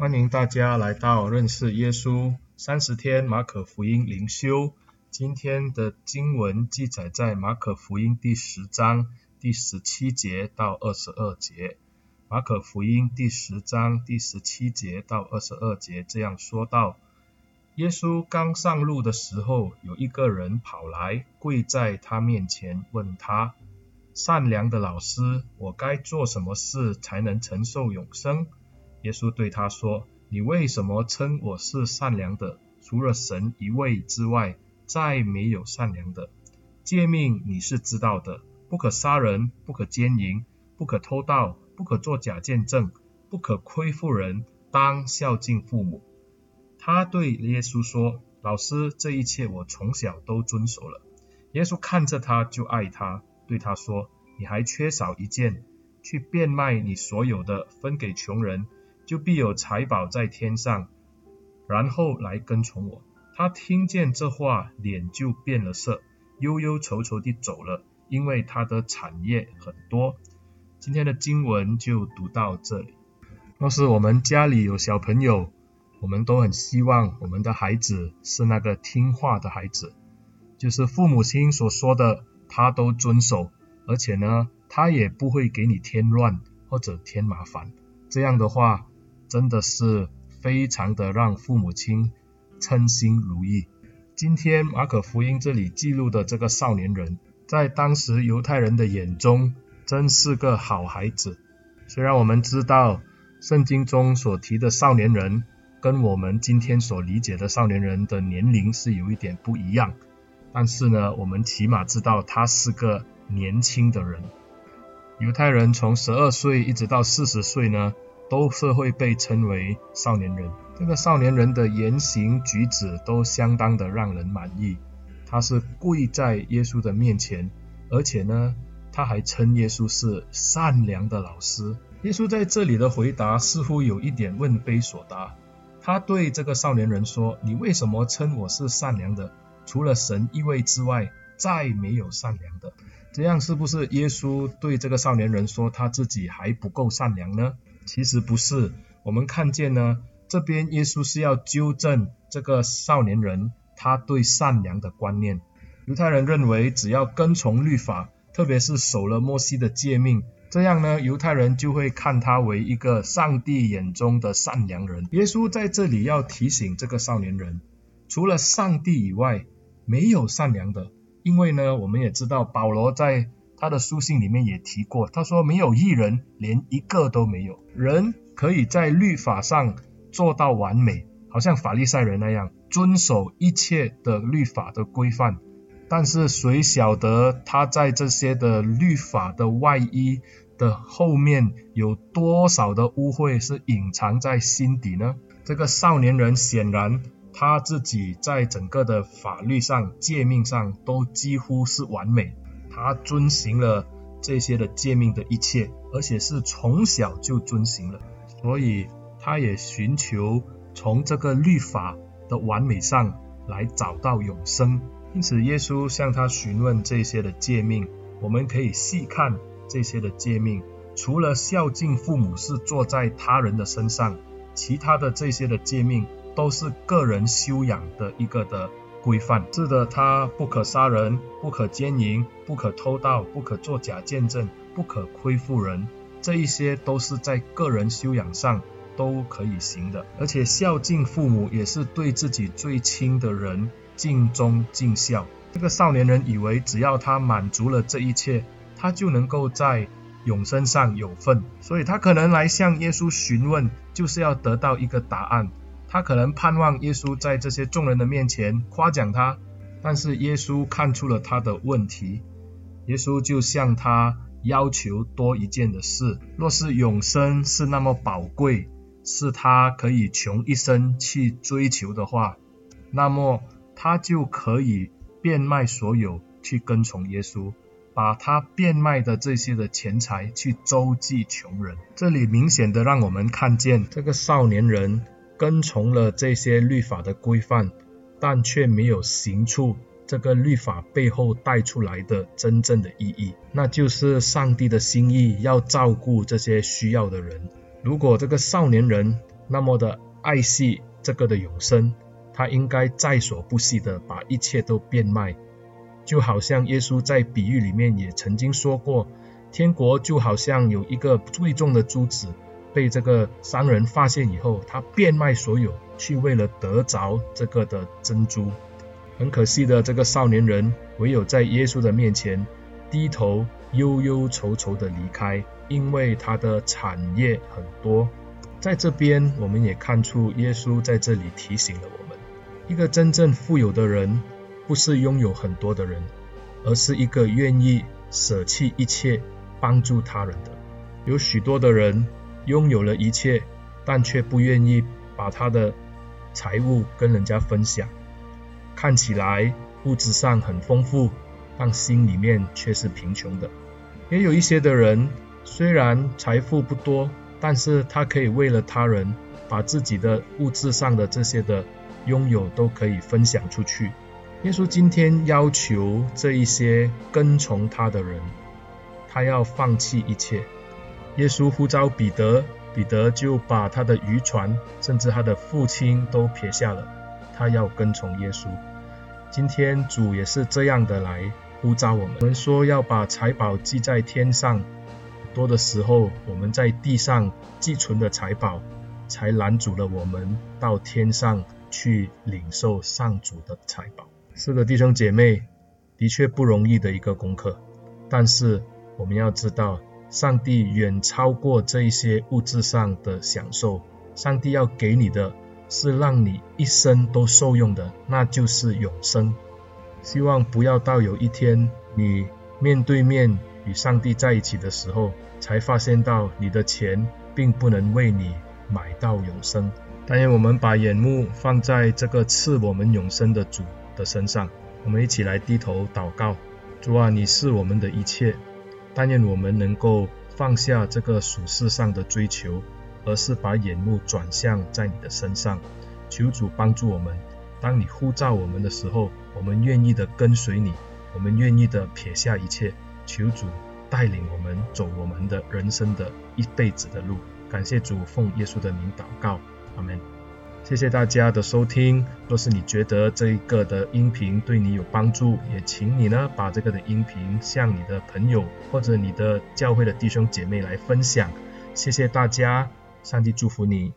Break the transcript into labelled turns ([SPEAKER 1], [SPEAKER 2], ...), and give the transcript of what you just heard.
[SPEAKER 1] 欢迎大家来到认识耶稣三十天马可福音灵修。今天的经文记载在马可福音第十章第十七节到二十二节。马可福音第十章第十七节到二十二节这样说道：耶稣刚上路的时候，有一个人跑来，跪在他面前，问他：善良的老师，我该做什么事才能承受永生？耶稣对他说：你为什么称我是善良的？除了神一位之外，再没有善良的。诫命你是知道的：不可杀人，不可奸淫，不可偷盗。不可作假见证，不可亏负人，当孝敬父母。他对耶稣说：“老师，这一切我从小都遵守了。”耶稣看着他就爱他，对他说：“你还缺少一件，去变卖你所有的，分给穷人，就必有财宝在天上。然后来跟从我。”他听见这话，脸就变了色，忧忧愁愁地走了，因为他的产业很多。今天的经文就读到这里。若是我们家里有小朋友，我们都很希望我们的孩子是那个听话的孩子，就是父母亲所说的，他都遵守，而且呢，他也不会给你添乱或者添麻烦。这样的话，真的是非常的让父母亲称心如意。今天马可福音这里记录的这个少年人，在当时犹太人的眼中，真是个好孩子。虽然我们知道圣经中所提的少年人跟我们今天所理解的少年人的年龄是有一点不一样，但是呢，我们起码知道他是个年轻的人。犹太人从十二岁一直到四十岁呢，都是会被称为少年人。这个少年人的言行举止都相当的让人满意。他是跪在耶稣的面前，而且呢，他还称耶稣是善良的老师。耶稣在这里的回答似乎有一点问非所答。他对这个少年人说：“你为什么称我是善良的？除了神一位之外，再没有善良的。”这样是不是耶稣对这个少年人说他自己还不够善良呢？其实不是。我们看见呢，这边耶稣是要纠正这个少年人他对善良的观念。犹太人认为，只要跟从律法，特别是守了摩西的诫命，这样呢，犹太人就会看他为一个上帝眼中的善良人。耶稣在这里要提醒这个少年人，除了上帝以外，没有善良的。因为呢，我们也知道保罗在他的书信里面也提过，他说没有一人，连一个都没有。人可以在律法上做到完美，好像法利赛人那样，遵守一切的律法的规范。但是谁晓得他在这些的律法的外衣的后面有多少的污秽是隐藏在心底呢？这个少年人显然他自己在整个的法律上、诫命上都几乎是完美，他遵行了这些的诫命的一切，而且是从小就遵行了，所以他也寻求从这个律法的完美上来找到永生。因此，耶稣向他询问这些的诫命，我们可以细看这些的诫命。除了孝敬父母是做在他人的身上，其他的这些的诫命都是个人修养的一个的规范。是的，他不可杀人，不可奸淫，不可偷盗，不可作假见证，不可亏负人。这一些都是在个人修养上都可以行的。而且孝敬父母也是对自己最亲的人。尽忠尽孝，这个少年人以为只要他满足了这一切，他就能够在永生上有份，所以他可能来向耶稣询问，就是要得到一个答案。他可能盼望耶稣在这些众人的面前夸奖他，但是耶稣看出了他的问题，耶稣就向他要求多一件的事。若是永生是那么宝贵，是他可以穷一生去追求的话，那么。他就可以变卖所有去跟从耶稣，把他变卖的这些的钱财去周济穷人。这里明显的让我们看见这个少年人跟从了这些律法的规范，但却没有行出这个律法背后带出来的真正的意义，那就是上帝的心意要照顾这些需要的人。如果这个少年人那么的爱惜这个的永生，他应该在所不惜的把一切都变卖，就好像耶稣在比喻里面也曾经说过，天国就好像有一个贵重的珠子，被这个商人发现以后，他变卖所有，去为了得着这个的珍珠。很可惜的，这个少年人唯有在耶稣的面前低头忧忧愁愁的离开，因为他的产业很多。在这边，我们也看出耶稣在这里提醒了我们：一个真正富有的人，不是拥有很多的人，而是一个愿意舍弃一切帮助他人的。有许多的人拥有了一切，但却不愿意把他的财物跟人家分享。看起来物质上很丰富，但心里面却是贫穷的。也有一些的人，虽然财富不多，但是他可以为了他人，把自己的物质上的这些的拥有都可以分享出去。耶稣今天要求这一些跟从他的人，他要放弃一切。耶稣呼召彼得，彼得就把他的渔船，甚至他的父亲都撇下了，他要跟从耶稣。今天主也是这样的来呼召我们。我们说要把财宝积在天上，多的时候我们在地上寄存的财宝，才拦阻了我们到天上去领受上主的财宝。是的，弟兄姐妹，的确不容易的一个功课。但是我们要知道，上帝远超过这一些物质上的享受，上帝要给你的。是让你一生都受用的，那就是永生。希望不要到有一天你面对面与上帝在一起的时候，才发现到你的钱并不能为你买到永生。但愿我们把眼目放在这个赐我们永生的主的身上，我们一起来低头祷告。主啊，你是我们的一切。但愿我们能够放下这个属世上的追求。而是把眼目转向在你的身上，求主帮助我们。当你呼召我们的时候，我们愿意的跟随你，我们愿意的撇下一切，求主带领我们走我们的人生的一辈子的路。感谢主，奉耶稣的名祷告，阿门。谢谢大家的收听。若是你觉得这一个的音频对你有帮助，也请你呢把这个的音频向你的朋友或者你的教会的弟兄姐妹来分享。谢谢大家。上帝祝福你。